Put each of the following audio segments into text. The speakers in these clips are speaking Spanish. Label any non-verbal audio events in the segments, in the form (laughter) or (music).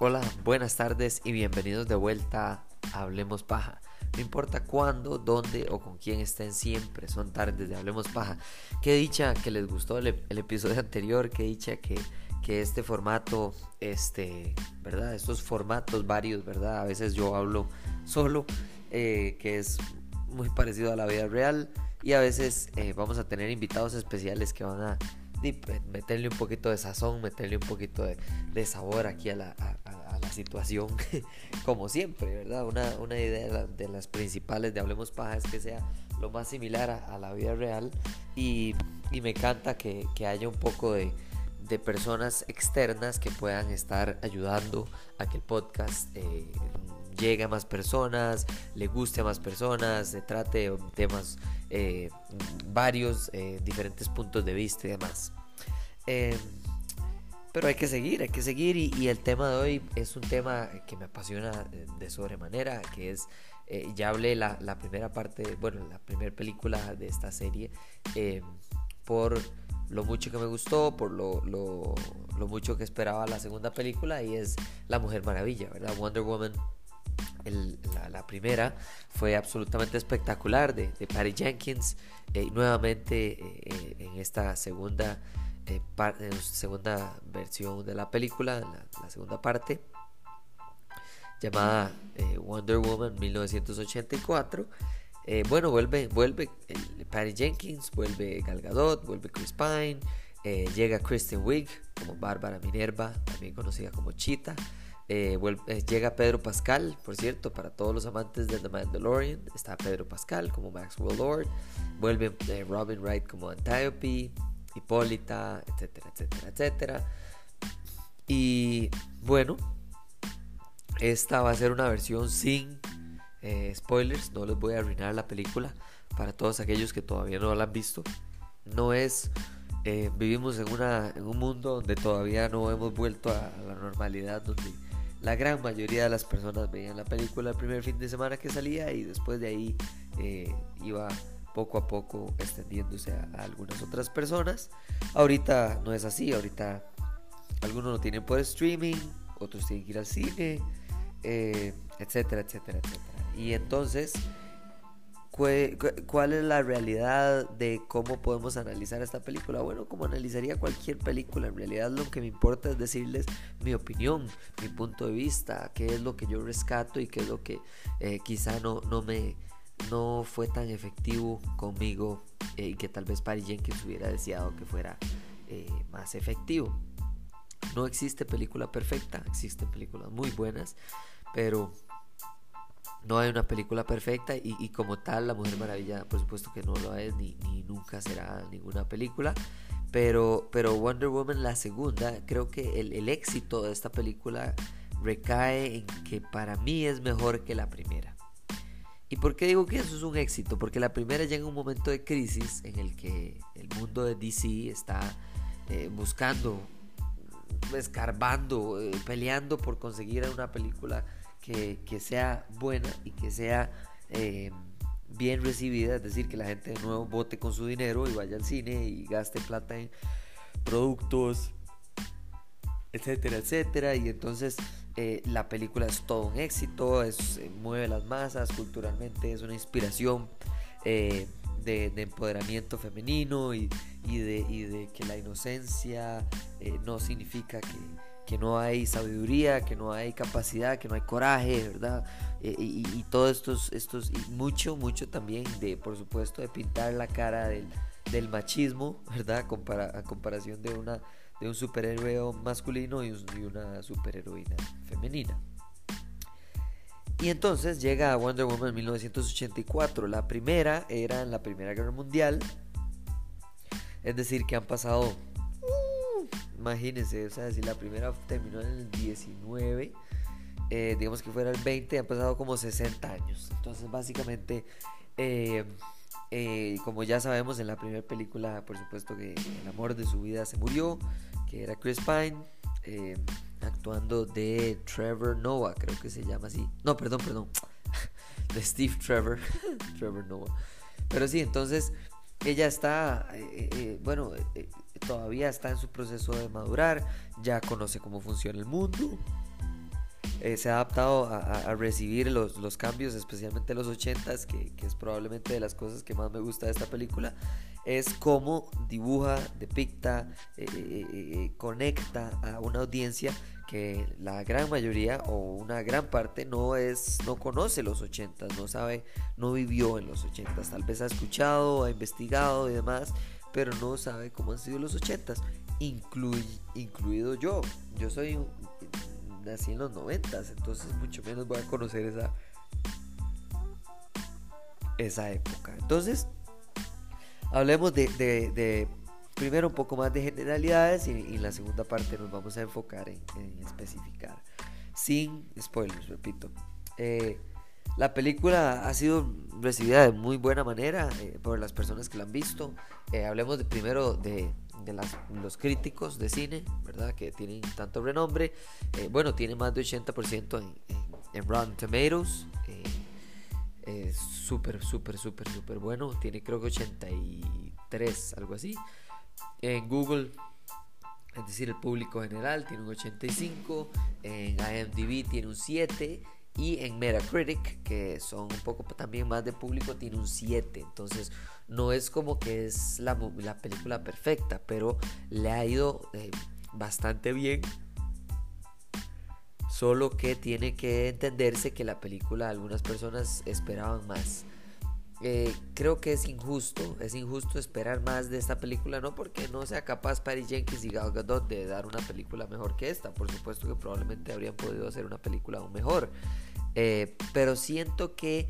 Hola, buenas tardes y bienvenidos de vuelta a Hablemos Paja. No importa cuándo, dónde o con quién estén siempre, son tardes de Hablemos Paja. Qué dicha que les gustó el, episodio (laughs) anterior, qué dicha que, que, este formato, este, ¿verdad? Estos formatos varios, ¿verdad? A veces yo hablo solo, eh, que es muy parecido a la vida real y a veces eh, vamos a tener invitados especiales que van a meterle un poquito de sazón, meterle un poquito de, sabor aquí a la, situación, (laughs) como siempre, ¿verdad? Una, una idea de las principales de Hablemos Paja es que sea lo más similar a, la vida real y, me encanta que, haya un poco de, personas externas que puedan estar ayudando a que el podcast eh, llegue a más personas, le guste a más personas, se trate de temas eh, varios, eh, diferentes puntos de vista y demás. Em, pero hay que seguir, hay que seguir y, el tema de hoy es un tema que me apasiona de sobremanera, que es, ya hablé la, la, primera parte, bueno, la primera película de esta serie, em, por lo mucho que me gustó, por lo, lo, mucho que esperaba la segunda película y es La Mujer Maravilla, ¿verdad? Wonder Woman la, primera fue absolutamente espectacular de, de Patty Jenkins eh, y nuevamente eh, eh, en esta segunda, segunda versión de la película, la, segunda parte llamada Wonder Woman 1984. Bueno, vuelve, vuelve Patty Jenkins, vuelve Gal Gadot, vuelve Chris Pine, llega Kristen Wiig como Bárbara Minerva, también conocida como Cheetah. Eh, eh, llega Pedro Pascal, por cierto, para todos los amantes de The Mandalorian. Está Pedro Pascal como Maxwell Lord. Vuelve eh, Robin Wright como Antiope, Hipólita, etcétera, etcétera, etcétera. Y bueno, esta va a ser una versión sin spoilers. No les voy a arruinar la película para todos aquellos que todavía no la han visto. No es vivimos en, una, en un mundo donde todavía no hemos vuelto a la normalidad, donde la gran mayoría de las personas veían la película el primer fin de semana que salía y después de ahí eh, iba poco a poco extendiéndose a, algunas otras personas. Ahorita no es así, ahorita algunos lo tienen por streaming, otros tienen que ir al cine, eh, etcétera, etcétera, etcétera. Y entonces ¿Cuál es la realidad de cómo podemos analizar esta película? Bueno, como analizaría cualquier película, en realidad lo que me importa es decirles mi opinión, mi punto de vista, qué es lo que yo rescato y qué es lo que eh, quizá no, no me no fue tan efectivo conmigo eh, y que tal vez Patty Jenkins hubiera deseado que fuera eh, más efectivo. No existe película perfecta, existen películas muy buenas, pero no hay una película perfecta y, como tal La Mujer Maravilla por supuesto que no lo es ni, nunca será ninguna película. Pero, pero Wonder Woman la segunda, creo que el, éxito de esta película recae en que para mí es mejor que la primera. ¿Y por qué digo que eso es un éxito? Porque la primera llega en un momento de crisis en el que el mundo de DC está eh, buscando, escarbando, eh, peleando por conseguir una película que, sea buena y que sea eh, bien recibida, es decir, que la gente de nuevo vote con su dinero y vaya al cine y gaste plata en productos, etcétera, etcétera. Y entonces eh, la película es todo un éxito, es, mueve las masas culturalmente, es una inspiración. Eh, de, empoderamiento femenino y, de, que la inocencia no significa que, que no hay sabiduría, que no hay capacidad, que no hay coraje, ¿verdad? Eh, y, y, todos estos, estos, y mucho, mucho también de, por supuesto, de pintar la cara del, del machismo, ¿verdad? a comparación de, una, de un superhéroe masculino y, una superheroína femenina. Y entonces llega Wonder Woman 1984. La primera era en la Primera Guerra Mundial. Es decir, que han pasado Imagínense, o sea, si la primera terminó en el 19, eh, digamos que fuera el 20, han pasado como 60 años. Entonces, básicamente, eh, eh, como ya sabemos, en la primera película, por supuesto que el amor de su vida se murió, que era Chris Pine. actuando de Trevor Noah, creo que se llama así. No, perdón, perdón. (laughs) De Steve Trevor. (laughs) Trevor Noah. Pero sí, entonces ella está, bueno, todavía está en su proceso de madurar, ya conoce cómo funciona el mundo, se ha adaptado a, recibir los, cambios, especialmente los 80s, que, que, es probablemente de las cosas que más me gusta de esta película, es cómo dibuja, depicta, conecta a una audiencia que la gran mayoría o una gran parte no es no conoce los 80, no sabe, no vivió en los 80, tal vez ha escuchado, ha investigado y demás, pero no sabe cómo han sido los 80, incluido yo. Yo soy nací en los 90, entonces mucho menos voy a conocer esa esa época. Entonces, hablemos de primero un poco más de generalidades y, en la segunda parte nos vamos a enfocar en, especificar. Sin spoilers, repito. Eh, la película ha sido recibida de muy buena manera eh, por las personas que la han visto. Eh, hablemos primero de, los críticos de cine, ¿verdad? Que tienen tanto renombre. bueno, tiene más de 80% en, en, Rotten Tomatoes. es súper, súper, súper, súper bueno. Tiene creo que 83, algo así. En Google, es decir, el público general tiene un 85, en IMDb tiene un 7 y en Metacritic, que son un poco también más de público, tiene un 7. Entonces, no es como que es la, película perfecta, pero le ha ido eh, bastante bien. Solo que tiene que entenderse que la película algunas personas esperaban más. Eh, creo que es injusto, es injusto esperar más de esta película, no porque no sea capaz Patty Jenkins y Gal Gadot de dar una película mejor que esta, por supuesto que probablemente habrían podido hacer una película aún mejor, eh, pero siento que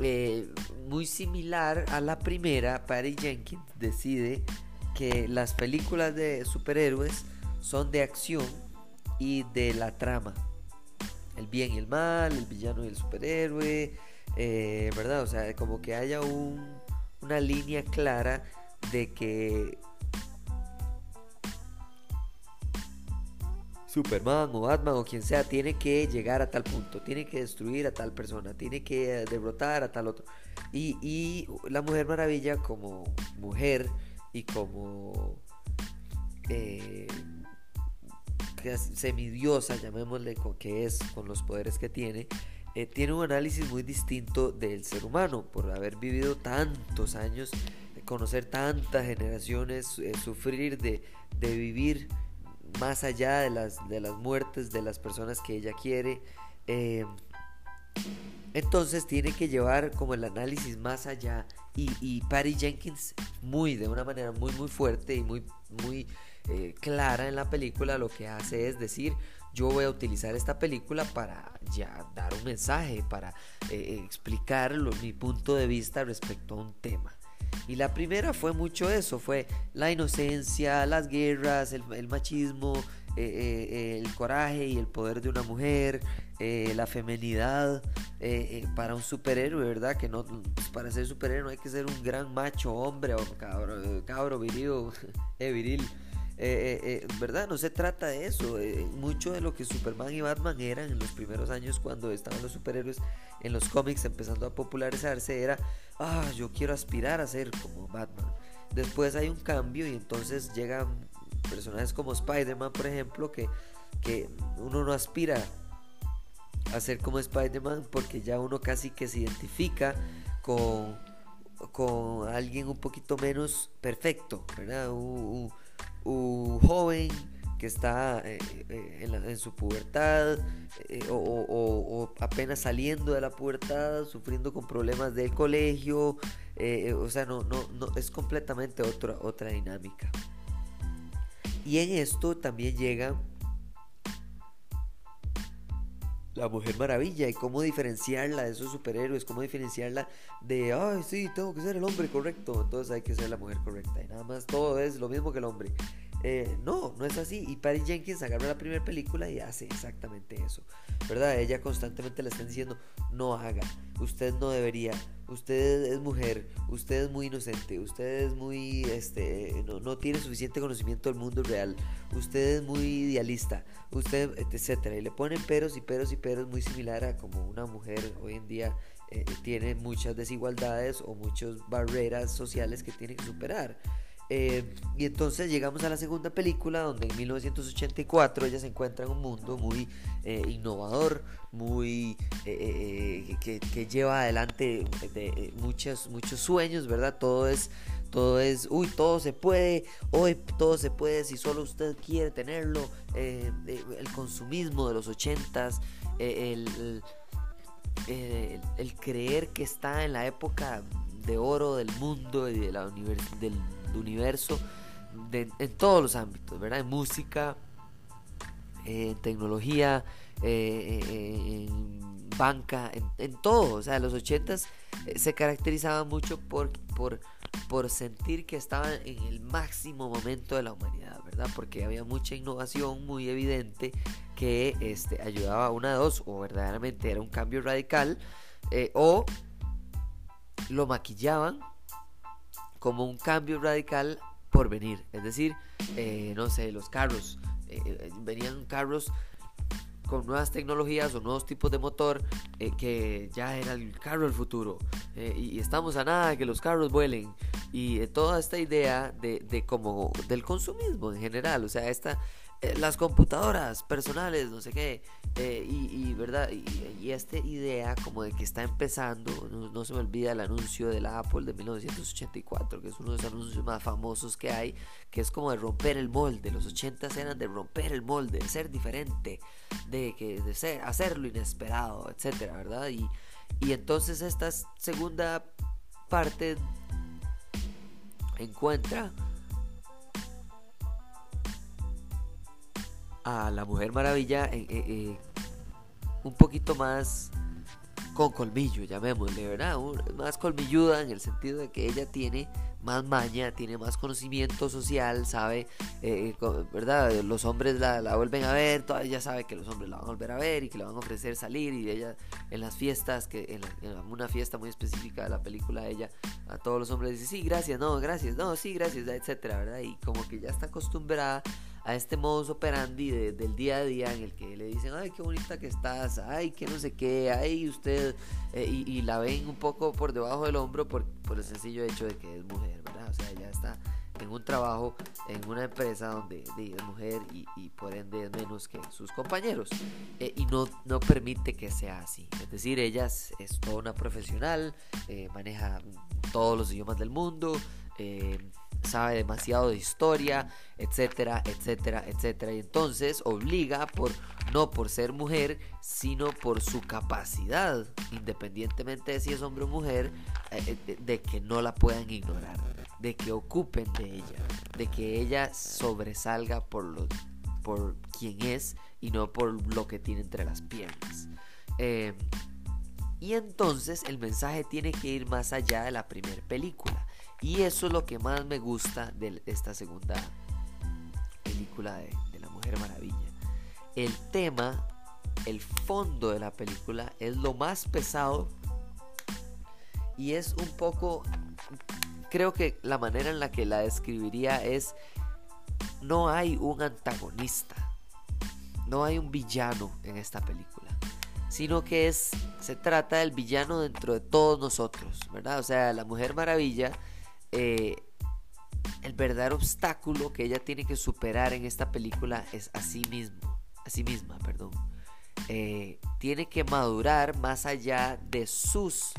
eh, muy similar a la primera, Patty Jenkins decide que las películas de superhéroes son de acción y de la trama, el bien y el mal, el villano y el superhéroe, eh, ¿verdad? O sea, como que haya una línea clara de que Superman o Batman o quien sea tiene que llegar a tal punto, tiene que destruir a tal persona, tiene que derrotar a tal otro. Y, la Mujer Maravilla como mujer y como eh, semidiosa, llamémosle, que es con los poderes que tiene, eh, tiene un análisis muy distinto del ser humano por haber vivido tantos años, conocer tantas generaciones, eh, sufrir de, vivir más allá de las, de las muertes de las personas que ella quiere. Eh, entonces tiene que llevar como el análisis más allá y, y Patty Jenkins muy de una manera muy muy fuerte y muy muy clara en la película lo que hace es decir yo voy a utilizar esta película para ya dar un mensaje, para eh, explicar mi punto de vista respecto a un tema. Y la primera fue mucho eso, fue la inocencia, las guerras, el, machismo, eh, eh, el coraje y el poder de una mujer, la femenidad para un superhéroe, ¿verdad? Que no, pues, para ser superhéroe no hay que ser un gran macho, hombre o cabro, cabro viril, (laughs) viril eh, eh, eh, ¿verdad? No se trata de eso. mucho de lo que Superman y Batman eran en los primeros años cuando estaban los superhéroes en los cómics empezando a popularizarse era, ah, yo quiero aspirar a ser como Batman. Después hay un cambio y entonces llegan personajes como Spider-Man, por ejemplo, que, que uno no aspira a ser como Spider-Man porque ya uno casi que se identifica con, con alguien un poquito menos perfecto, ¿verdad? Un joven que está eh, eh, en, su pubertad eh, o, apenas saliendo de la pubertad, sufriendo con problemas del colegio, o sea, no, no, no, es completamente otra, otra dinámica. Y en esto también llega la Mujer Maravilla y cómo diferenciarla de esos superhéroes, cómo diferenciarla de, ay, sí, tengo que ser el hombre correcto, entonces hay que ser la mujer correcta. Y nada más todo es lo mismo que el hombre. Eh, no, no es así. Y Patty Jenkins agarra la primera película y hace exactamente eso. ¿Verdad? Ella constantemente le está diciendo, no haga, usted no debería, usted es mujer, usted es muy inocente, usted es muy, este, no, no, tiene suficiente conocimiento del mundo real, usted es muy idealista, usted, etcétera. Y le ponen peros y peros y peros muy similar a como una mujer hoy en día eh, tiene muchas desigualdades o muchas barreras sociales que tiene que superar. Eh, y entonces llegamos a la segunda película donde en 1984 ella se encuentra en un mundo muy eh, innovador, muy que, que, lleva adelante de, muchos, sueños, ¿verdad? Todo es, todo es, uy, todo se puede, hoy todo se puede si solo usted quiere tenerlo, el consumismo de los ochentas, el eh, el creer que está en la época de oro del mundo y de la del universo en todos los ámbitos, ¿verdad? En música, en tecnología, eh, en banca, en, todo. O sea, los ochentas eh, se caracterizaban mucho por, por, por sentir que estaban en el máximo momento de la humanidad, ¿verdad? Porque había mucha innovación muy evidente que este, ayudaba a una de dos, o verdaderamente era un cambio radical, eh, o lo maquillaban como un cambio radical por venir. Es decir, eh, no sé, los carros, eh, venían carros con nuevas tecnologías o nuevos tipos de motor que ya era el carro del futuro y, estamos a nada de que los carros vuelen y toda esta idea de, de como del consumismo en general o sea esta eh, las computadoras personales, no sé qué, eh, y, verdad, y, esta idea como de que está empezando, no, se me olvida el anuncio de la Apple de 1984, que es uno de los anuncios más famosos que hay, que es como de romper el molde, los 80 eran de romper el molde, de ser diferente, de, que, de ser, hacer lo inesperado, etcétera, ¿verdad? Y, y entonces esta segunda parte encuentra a la Mujer Maravilla eh, eh, eh, un poquito más con colmillo, llamémosle, ¿verdad? más colmilluda en el sentido de que ella tiene más maña, tiene más conocimiento social, sabe, ¿verdad? Los hombres la, vuelven a ver, todavía ella sabe que los hombres la van a volver a ver y que le van a ofrecer salir y ella en las fiestas, que en, una fiesta muy específica de la película, ella a todos los hombres dice, sí, gracias, no, gracias, no, sí, gracias, etcétera, ¿verdad? Y como que ya está acostumbrada a este modus operandi del día a día en el que le dicen, ay, qué bonita que estás, ay, que no sé qué, ay, usted, eh, y, la ven un poco por debajo del hombro por, por el sencillo hecho de que es mujer, ¿verdad? O sea, ya está en un trabajo, en una empresa donde es mujer y, por ende es menos que sus compañeros. Eh, y no, no permite que sea así. Es decir, ella es, toda una profesional, eh, maneja todos los idiomas del mundo, sabe demasiado de historia, etcétera, etcétera, etcétera. Y entonces obliga por no por ser mujer, sino por su capacidad, independientemente de si es hombre o mujer, eh, eh, de, que no la puedan ignorar, de que ocupen de ella, de que ella sobresalga por lo por quien es y no por lo que tiene entre las piernas. Eh, y entonces el mensaje tiene que ir más allá de la primera película. Y eso es lo que más me gusta de esta segunda película de, La Mujer Maravilla. El tema, el fondo de la película es lo más pesado y es un poco, creo que la manera en la que la describiría es, no hay un antagonista, no hay un villano en esta película, sino que es, se trata del villano dentro de todos nosotros, ¿verdad? O sea, la Mujer Maravilla eh, el verdadero obstáculo que ella tiene que superar en esta película es a sí mismo, a sí misma, perdón. Eh, tiene que madurar más allá de sus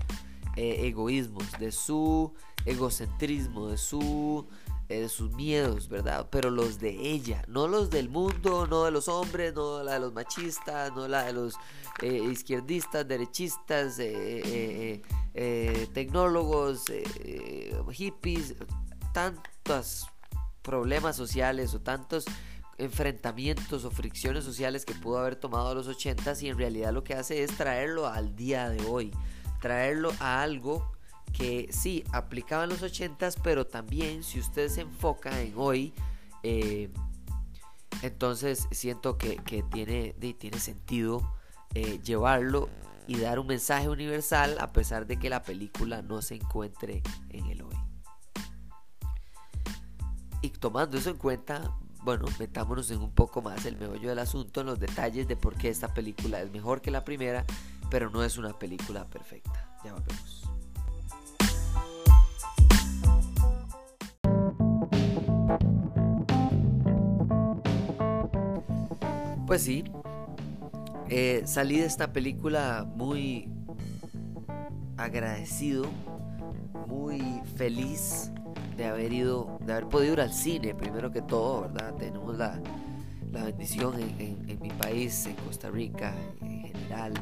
eh, egoísmos, de su egocentrismo, de su de sus miedos, ¿verdad? Pero los de ella, no los del mundo, no de los hombres, no la de los machistas, no la de los izquierdistas, derechistas, eh, tecnólogos, eh, hippies, tantos problemas sociales o tantos enfrentamientos o fricciones sociales que pudo haber tomado los 80 y en realidad lo que hace es traerlo al día de hoy, traerlo a algo que sí aplicaba en los 80 pero también si usted se enfoca en hoy, eh, entonces siento que, tiene, tiene sentido llevarlo y dar un mensaje universal a pesar de que la película no se encuentre en el hoy. Y tomando eso en cuenta, bueno, metámonos en un poco más el meollo del asunto, en los detalles de por qué esta película es mejor que la primera, pero no es una película perfecta. Ya volvemos. Pues sí, eh, salí de esta película muy agradecido, muy feliz de haber ido, de haber podido ir al cine, primero que todo, ¿verdad? Tenemos la, bendición en, mi país, en Costa Rica en general,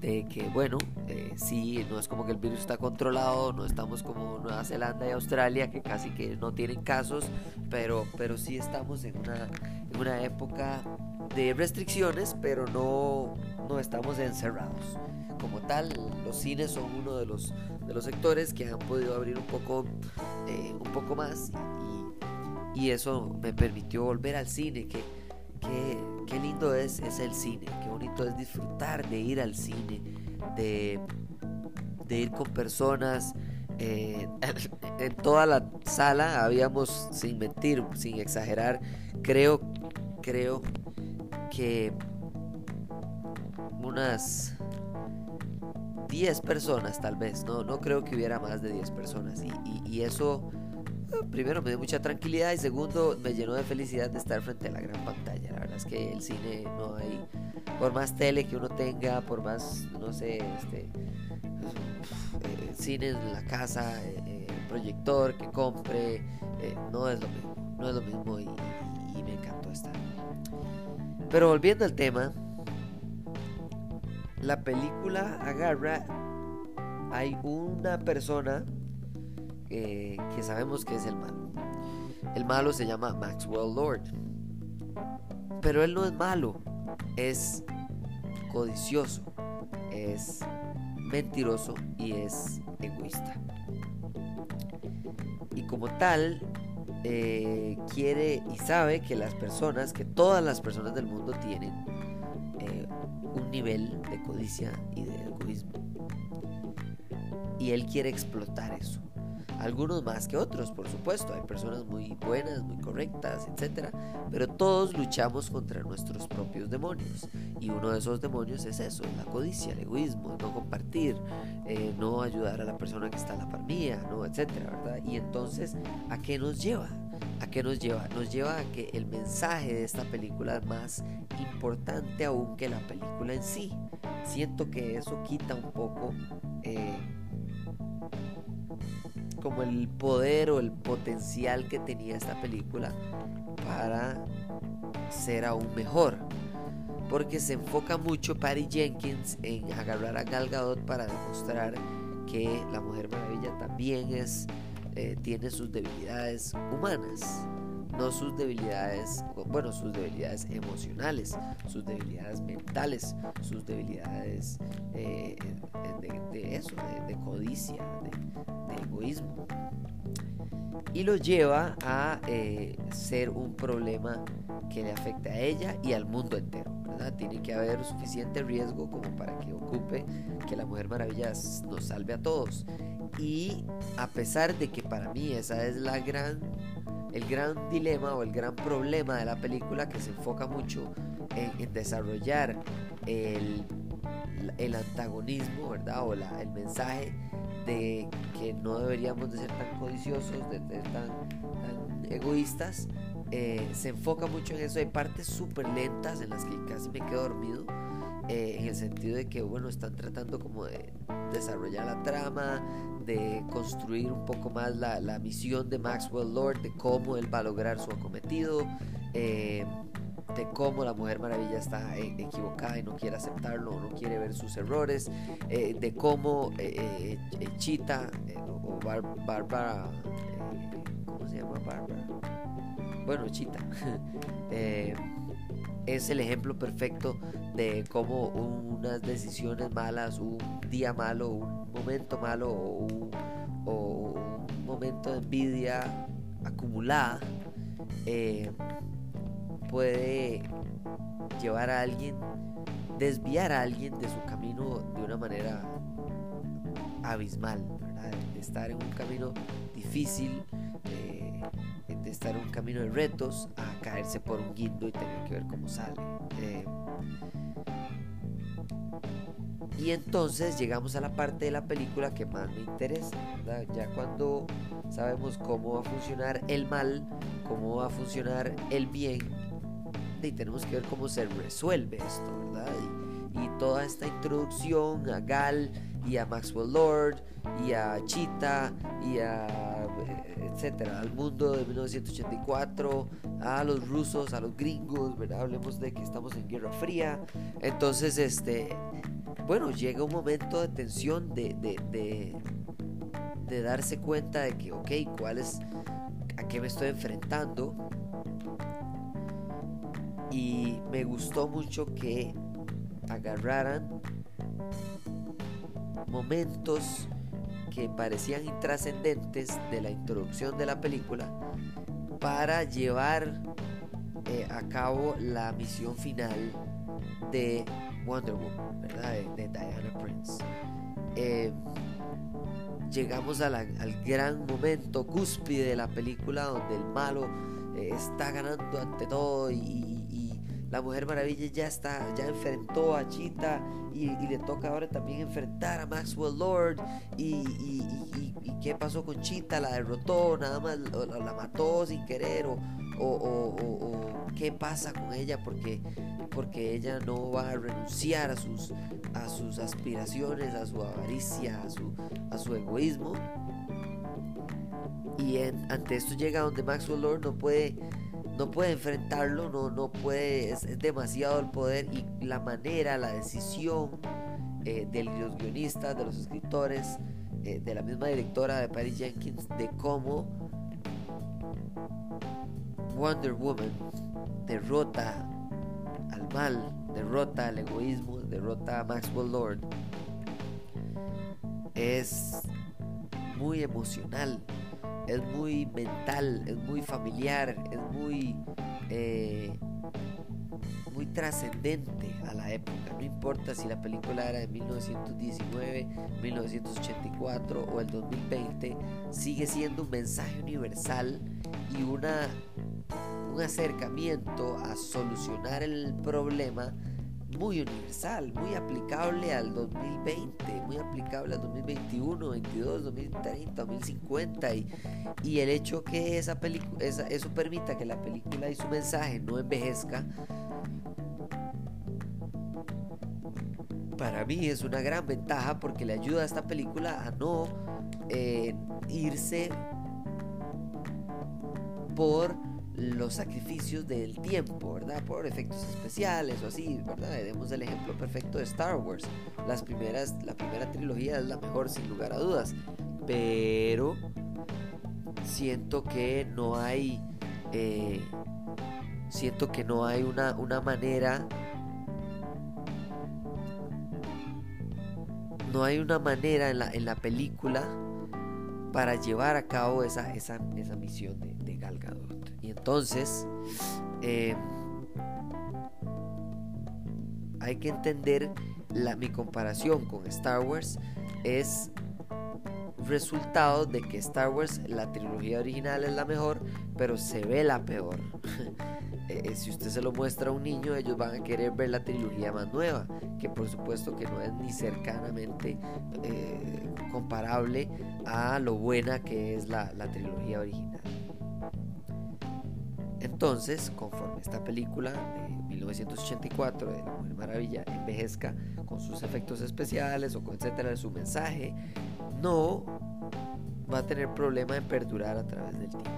de que, bueno, eh, sí, no es como que el virus está controlado, no estamos como Nueva Zelanda y Australia, que casi que no tienen casos, pero, pero sí estamos en una, en una época de restricciones, pero no, no estamos encerrados. Como tal, los cines son uno de los, de los sectores que han podido abrir un poco, eh, un poco más y, eso me permitió volver al cine, que, qué lindo es, es el cine, qué bonito es disfrutar de ir al cine, de, de ir con personas. Eh, (laughs) en toda la sala habíamos, sin mentir, sin exagerar, creo, creo que unas 10 personas tal vez, no, no creo que hubiera más de 10 personas y, eso eh, primero me dio mucha tranquilidad y segundo me llenó de felicidad de estar frente a la gran pantalla. La verdad es que el cine no hay, por más tele que uno tenga, por más, no sé, este, eh, cine en la casa, eh, proyector que compre, no es lo mismo, no es lo mismo y me encantó estar. Pero volviendo al tema, la película agarra, hay una persona que sabemos que es el malo. El malo se llama Maxwell Lord. Pero él no es malo, es codicioso, es mentiroso y es egoísta. Y como tal, eh, quiere y sabe que las personas, que todas las personas del mundo tienen eh, un nivel de codicia y de egoísmo. Y él quiere explotar eso. Algunos más que otros, por supuesto. Hay personas muy buenas, muy correctas, etc. Pero todos luchamos contra nuestros propios demonios. Y uno de esos demonios es eso, la codicia, el egoísmo, no compartir, eh, no ayudar a la persona que está a la par mía, ¿no? etc. ¿verdad? Y entonces, ¿a qué nos lleva? ¿A qué nos lleva? Nos lleva a que el mensaje de esta película es más importante aún que la película en sí. Siento que eso quita un poco eh, como el poder o el potencial que tenía esta película para ser aún mejor. Porque se enfoca mucho Patty Jenkins en agarrar a Gal Gadot para demostrar que la Mujer Maravilla también es, eh, tiene sus debilidades humanas no sus debilidades, bueno, sus debilidades emocionales, sus debilidades mentales, sus debilidades eh, de, eso, de, codicia, de, egoísmo. Y lo lleva a eh, ser un problema que le afecta a ella y al mundo entero. ¿verdad? Tiene que haber suficiente riesgo como para que ocupe que la Mujer Maravilla nos salve a todos. Y a pesar de que para mí esa es la gran el gran dilema o el gran problema de la película que se enfoca mucho en, desarrollar el, el, antagonismo, ¿verdad? O la, el mensaje de que no deberíamos de ser tan codiciosos, de ser tan, egoístas. Eh, se enfoca mucho en eso. Hay partes súper lentas en las que casi me quedo dormido. Eh, en el sentido de que, bueno, están tratando como de desarrollar la trama, de construir un poco más la, la, misión de Maxwell Lord, de cómo él va a lograr su acometido, eh, de cómo la Mujer Maravilla está e, equivocada y no quiere aceptarlo, no quiere ver sus errores, eh, de cómo eh, Chita o Bárbara, ¿cómo se llama Bárbara? Bueno, Chita. (laughs) es el ejemplo perfecto de cómo unas decisiones malas, un día malo, un momento malo o un, momento de envidia acumulada eh, puede llevar a alguien desviar a alguien de su camino de una manera abismal, de estar en un camino difícil, de estar en un camino de retos, a caerse por un guindo y tener que ver cómo sale. Eh, y entonces llegamos a la parte de la película que más me interesa, ya cuando sabemos cómo va a funcionar el mal, cómo va a funcionar el bien, y tenemos que ver cómo se resuelve esto, ¿verdad? Y, toda esta introducción a Gal y a Maxwell Lord y a Cheetah y a eh, etcétera, al mundo de 1984, a los rusos, a los gringos, ¿verdad? Hablemos de que estamos en Guerra Fría. Entonces, este, bueno, llega un momento de tensión, de, de, de, de darse cuenta de que, ok, ¿cuál es, a qué me estoy enfrentando? Y me gustó mucho que agarraran momentos que parecían intrascendentes de la introducción de la película para llevar eh, a cabo la misión final de Wonder Woman, ¿verdad? De, Diana Prince. Eh, llegamos al gran momento cúspide de la película donde el malo eh, está ganando ante todo y, la Mujer Maravilla ya está, ya enfrentó a Chita y, le toca ahora también enfrentar a Maxwell Lord. Y, qué pasó con Chita, la derrotó, nada más la, mató sin querer o, qué pasa con ella porque, porque ella no va a renunciar a sus, a sus aspiraciones, a su avaricia, a su, a su egoísmo. Y ante esto llega donde Maxwell Lord no puede no puede enfrentarlo, no, no puede, es, demasiado el poder y la manera, la decisión eh, de los guionistas, de los escritores, eh, de la misma directora de Patty Jenkins, de cómo Wonder Woman derrota al mal, derrota al egoísmo, derrota a Maxwell Lord, es muy emocional es muy mental, es muy familiar, es muy, eh, muy trascendente a la época. No importa si la película era de 1919, 1984 o el 2020, sigue siendo un mensaje universal y una, un acercamiento a solucionar el problema muy universal, muy aplicable al 2020, muy aplicable al 2021, 22, 2030, 2050 y, y el hecho que esa esa, eso permita que la película y su mensaje no envejezca, para mí es una gran ventaja porque le ayuda a esta película a no eh, irse por los sacrificios del tiempo, ¿verdad? Por efectos especiales o así, ¿verdad? Demos el ejemplo perfecto de Star Wars. Las primeras, la primera trilogía es la mejor sin lugar a dudas, pero siento que no hay, eh, siento que no hay una, una manera, no hay una manera en la, en la película para llevar a cabo esa, esa, esa misión entonces em, hay que entender la, mi comparación con Star Wars es resultado de que Star Wars, la trilogía original es la mejor, pero se ve la peor. (laughs) Eh, eh, si usted se lo muestra a un niño, ellos van a querer ver la trilogía más nueva, que por supuesto que no es ni cercanamente eh, comparable a lo buena que es la, la trilogía original. Entonces, conforme esta película de 1984 de La Mujer Maravilla envejezca con sus efectos especiales o con etcétera su mensaje, no va a tener problema en perdurar a través del tiempo.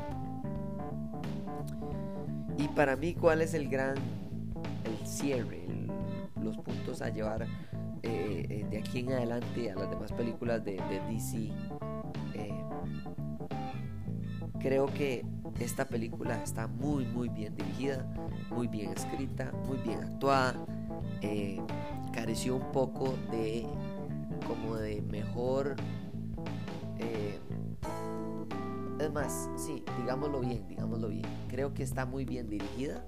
Y para mí, ¿cuál es el gran, el cierre, los puntos a llevar eh, eh, de aquí en adelante a las demás películas de, DC? Creo que esta película está muy muy bien dirigida, muy bien escrita, muy bien actuada. Eh, careció un poco de como de mejor eh, es más, sí, digámoslo bien, digámoslo bien. Creo que está muy bien dirigida.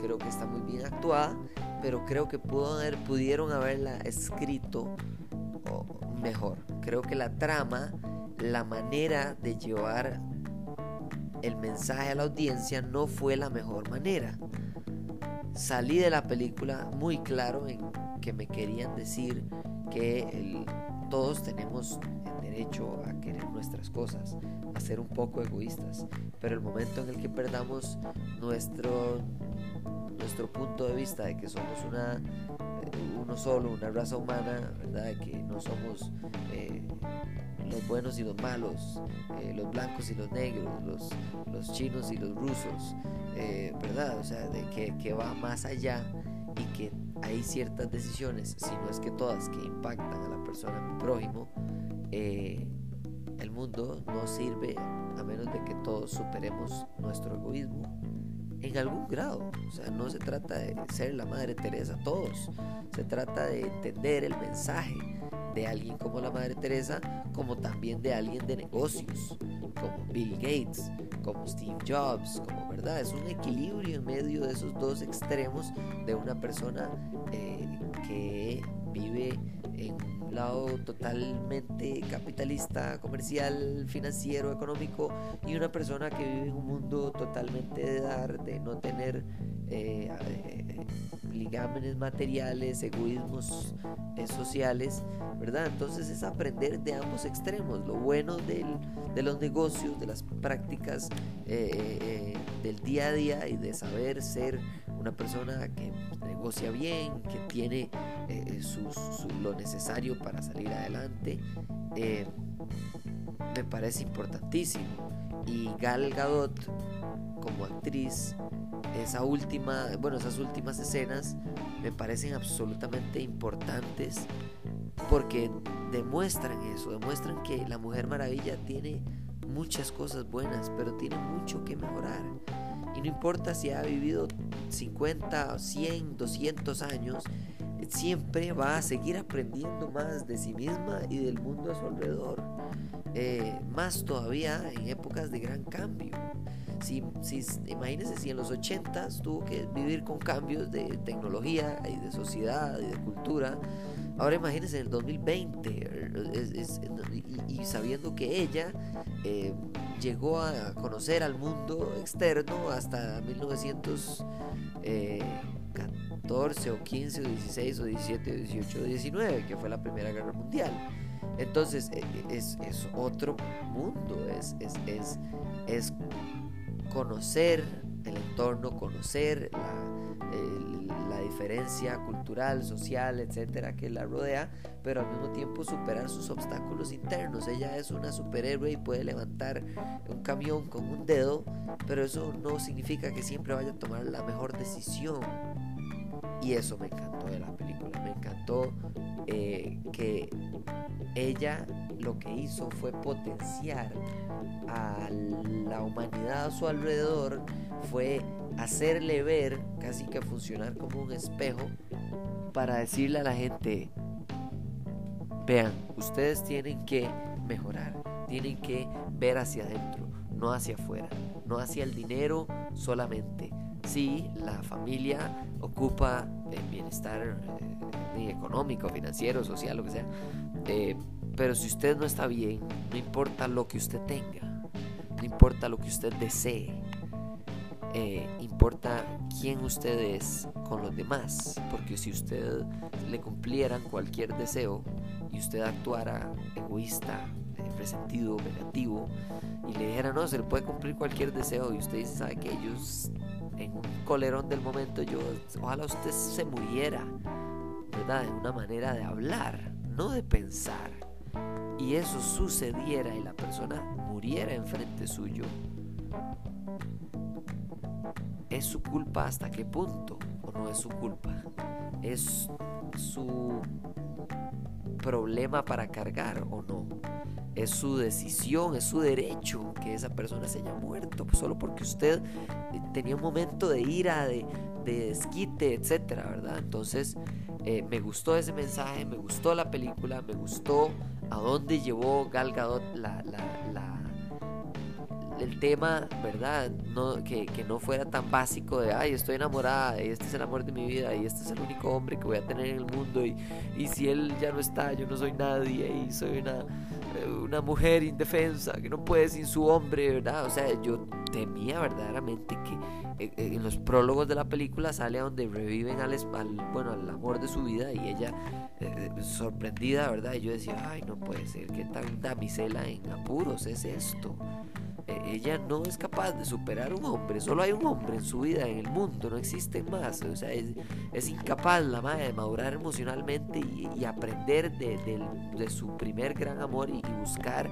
creo que está muy bien actuada, pero creo que pudo haber, pudieron haberla escrito mejor. Creo que la trama, la manera de llevar el mensaje a la audiencia no fue la mejor manera. Salí de la película muy claro en que me querían decir que todos tenemos el derecho a querer nuestras cosas, a ser un poco egoístas, pero el momento en el que perdamos nuestro, nuestro punto de vista de que somos una, eh, uno solo, una raza humana, ¿verdad? Que no somos eh, los buenos y los malos, eh, los blancos y los negros, los, los chinos y los rusos, ¿verdad? O sea, de que, que va más allá y que hay ciertas decisiones, si no es que todas, que impactan a la persona prójimo, eh, el mundo no sirve a menos de que todos superemos nuestro egoísmo en algún grado. O sea, no se trata de ser la Madre Teresa todos, se trata de entender el mensaje de alguien como la Madre Teresa, como también de alguien de negocios, como Bill Gates, como Steve Jobs, como verdad, es un equilibrio en medio de esos dos extremos de una persona eh, que vive en un lado totalmente capitalista, comercial, financiero, económico y una persona que vive en un mundo totalmente de dar, de no tener eh, eh, ligámenes materiales, egoísmos sociales, ¿verdad? Entonces es aprender de ambos extremos, lo bueno del, de los negocios, de las prácticas del día a día y de saber ser una persona que negocia bien, que tiene eh, lo necesario para salir adelante, eh, me parece importantísimo. Y Gal Gadot como actriz, esa última, bueno, esas últimas escenas me parecen absolutamente importantes porque demuestran eso, demuestran que la Mujer Maravilla tiene muchas cosas buenas, pero tiene mucho que mejorar. Y no importa si ha vivido 50, 100, 200 años, siempre va a seguir aprendiendo más de sí misma y del mundo a su alrededor. Eh, más todavía en épocas de gran cambio. Si, si, imagínense si en los 80 tuvo que vivir con cambios de tecnología y de sociedad y de cultura. Ahora imagínense en el 2020 y, sabiendo que ella eh, llegó a conocer al mundo externo hasta 1914 o 15 o 16 o 17 o 18 o 19, que fue la Primera Guerra Mundial. Entonces e, e, es, es otro mundo, es, es, es, es, conocer el entorno, conocer la, diferencia cultural, social, etcétera, que la rodea, pero al mismo tiempo superar sus obstáculos internos. Ella es una superhéroe y puede levantar un camión con un dedo, pero eso no significa que siempre vaya a tomar la mejor decisión. Y eso me encantó de la película, me encantó eh, que ella lo que hizo fue potenciar a la humanidad a su alrededor, fue hacerle ver, casi que funcionar como un espejo, para decirle a la gente, Vean, ustedes tienen que mejorar, tienen que ver hacia adentro, no hacia afuera, no hacia el dinero solamente. Sí, la familia ocupa el bienestar eh, económico, financiero, social, lo que sea. Eh, pero si usted no está bien, no importa lo que usted tenga, no importa lo que usted desee, eh, importa quién usted es con los demás, porque si usted le cumplieran cualquier deseo, y usted actuara egoísta, eh, resentido, negativo, y le dijera, no, se le puede cumplir cualquier deseo, y usted dice, sabe que ellos, en un colerón del momento, yo, ojalá usted se muriera, ¿verdad? En una manera de hablar, no de pensar. Y eso sucediera y la persona muriera enfrente suyo. ¿Es su culpa hasta qué punto? ¿O no es su culpa? Es su problema para cargar o no. Es su decisión, es su derecho que esa persona se haya muerto, solo porque usted eh, tenía un momento de ira, de, de desquite, etcétera, ¿verdad? Entonces, eh, me gustó ese mensaje, me gustó la película, me gustó a dónde llevó Gal Gadot la, la, el tema, ¿verdad? Que, que, no fuera tan básico de, ay, estoy enamorada, este es el amor de mi vida, y este es el único hombre que voy a tener en el mundo, y, y si él ya no está, yo no soy nadie, y soy una, una mujer indefensa que no puede sin su hombre, ¿verdad? O sea, yo temía verdaderamente que eh, eh, en los prólogos de la película sale donde reviven al, bueno, al amor de su vida y ella eh, sorprendida, ¿verdad? Y yo decía, ay, no puede ser, que tan damisela en apuros es esto. Ella no es capaz de superar un hombre, solo hay un hombre en su vida, en el mundo, no existen más. O sea, es, incapaz la madre de madurar emocionalmente y, aprender de, de, su primer gran amor y, buscar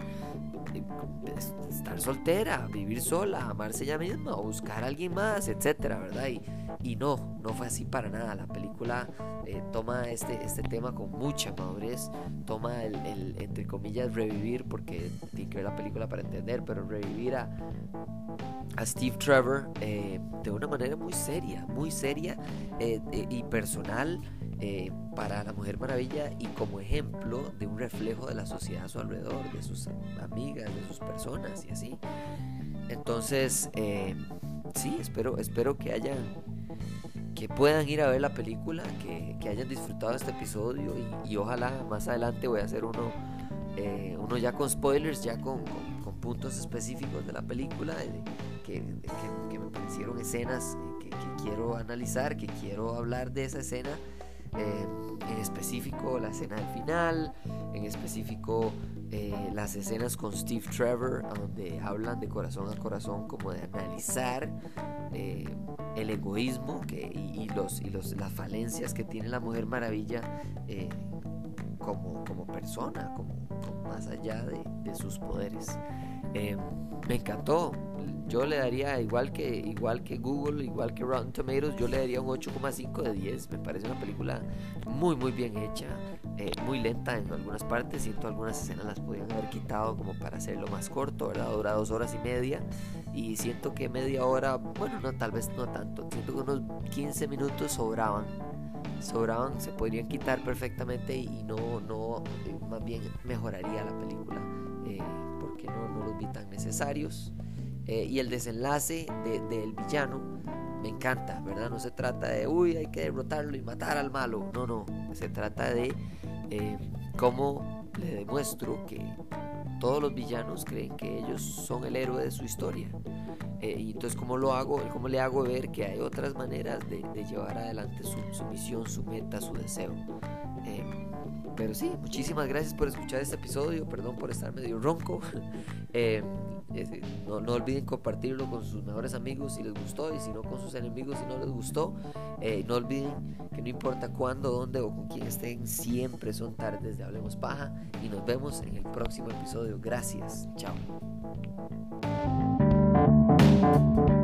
estar soltera, vivir sola, amarse ella misma o buscar a alguien más, etcétera, ¿verdad? Y, y no, no fue así para nada. La película eh, toma este, este tema con mucha madurez, toma el, entre comillas, revivir, porque tiene que ver la película para entender, pero revivir a, a Steve Trevor eh, de una manera muy seria, muy seria eh, y personal. para la Mujer Maravilla y como ejemplo de un reflejo de la sociedad a su alrededor, de sus amigas, de sus personas y así. Entonces, sí, espero, espero que hayan que puedan ir a ver la película, que, que hayan disfrutado este episodio y, ojalá más adelante voy a hacer uno, eh, uno ya con spoilers, ya con, puntos específicos de la película, que, me parecieron escenas que, quiero analizar, que quiero hablar de esa escena. Eh, en específico la escena del final, en específico eh, las escenas con Steve Trevor, donde hablan de corazón a corazón, como de analizar el egoísmo que, y, los, y los, las falencias que tiene la Mujer Maravilla como, como persona, como, más allá de, de sus poderes. Eh, me encantó. Yo le daría, igual que, igual que Google, igual que Rotten Tomatoes, yo le daría un 8,5 de 10. Me parece una película muy, muy bien hecha, eh, muy lenta en algunas partes. Siento algunas escenas las podían haber quitado como para hacerlo más corto, ¿verdad? Dura dos horas y media. Y siento que media hora, bueno, no, tal vez no tanto. Siento que unos 15 minutos sobraban sobraban, se podrían quitar perfectamente y no, no, eh, más bien mejoraría la película eh, porque no, no, los vi tan necesarios. Eh, y el desenlace del villano me encanta, ¿verdad? No se trata de, uy, hay que derrotarlo y matar al malo. No, no, se trata de cómo le demuestro que todos los villanos creen que ellos son el héroe de su historia. Eh, y entonces, ¿cómo lo hago? ¿Cómo le hago ver que hay otras maneras de, llevar adelante su, misión, su meta, su deseo? Eh, pero sí, muchísimas gracias por escuchar este episodio. Perdón por estar medio ronco. (laughs) Eh, no, no, olviden compartirlo con sus mejores amigos si les gustó y si no con sus enemigos si no les gustó. no olviden que no importa cuándo, dónde o con quién estén, siempre son tardes de Hablemos Paja. Y nos vemos en el próximo episodio. Gracias. Chao. Thank you.